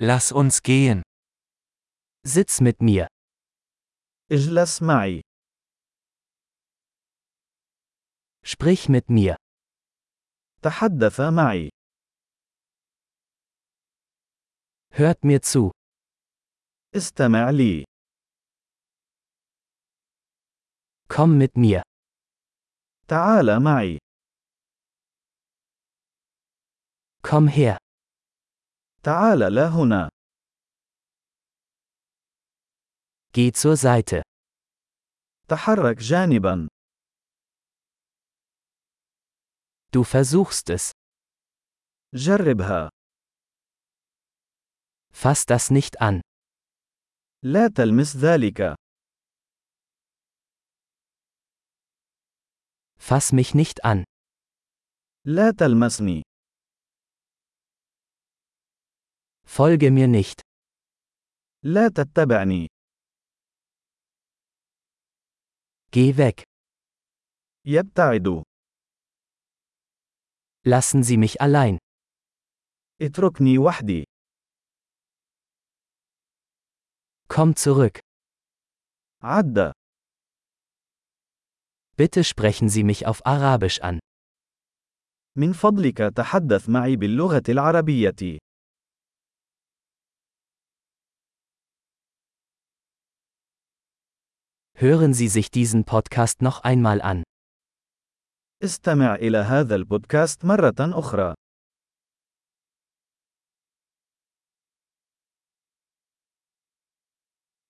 Lass uns gehen. Sitz mit mir. اجلس معي. Sprich mit mir. تحدث معي. Hört mir zu. استمع لي. Komm mit mir. تعال معي. Komm her. تعال لا هنا. Geh zur Seite. تحرك جانبا. Du versuchst es. جربها. Fass das nicht an. لا تلمس ذلك. Fass mich nicht an. لا تلمسني. Folge mir nicht. لا تتبعني. Geh weg. يبتعد. Lassen Sie mich allein. اتركني وحدي. Komm zurück. عد. Bitte sprechen Sie mich auf Arabisch an. من فضلك تحدث معي باللغة العربية. Hören Sie sich diesen Podcast noch einmal an. استمع إلى هذا البودكاست مرة أخرى.